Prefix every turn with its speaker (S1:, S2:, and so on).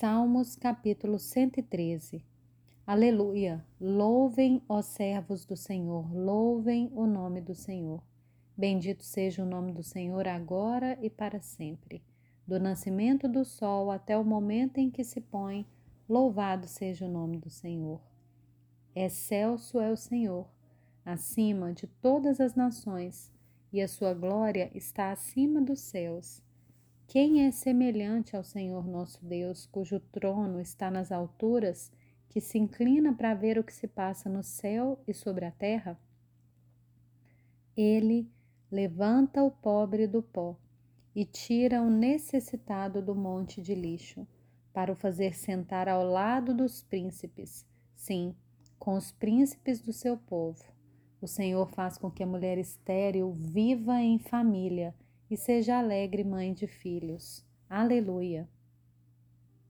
S1: Salmos capítulo 113 Aleluia! Louvem, ó servos do Senhor, louvem o nome do Senhor. Bendito seja o nome do Senhor agora e para sempre. Do nascimento do sol até o momento em que se põe, louvado seja o nome do Senhor. Excelso é o Senhor, acima de todas as nações, e a sua glória está acima dos céus. Quem é semelhante ao Senhor nosso Deus, cujo trono está nas alturas, que se inclina para ver o que se passa no céu e sobre a terra? Ele levanta o pobre do pó e tira o necessitado do monte de lixo, para o fazer sentar ao lado dos príncipes, sim, com os príncipes do seu povo. O Senhor faz com que a mulher estéril viva em família e seja alegre mãe de filhos. Aleluia!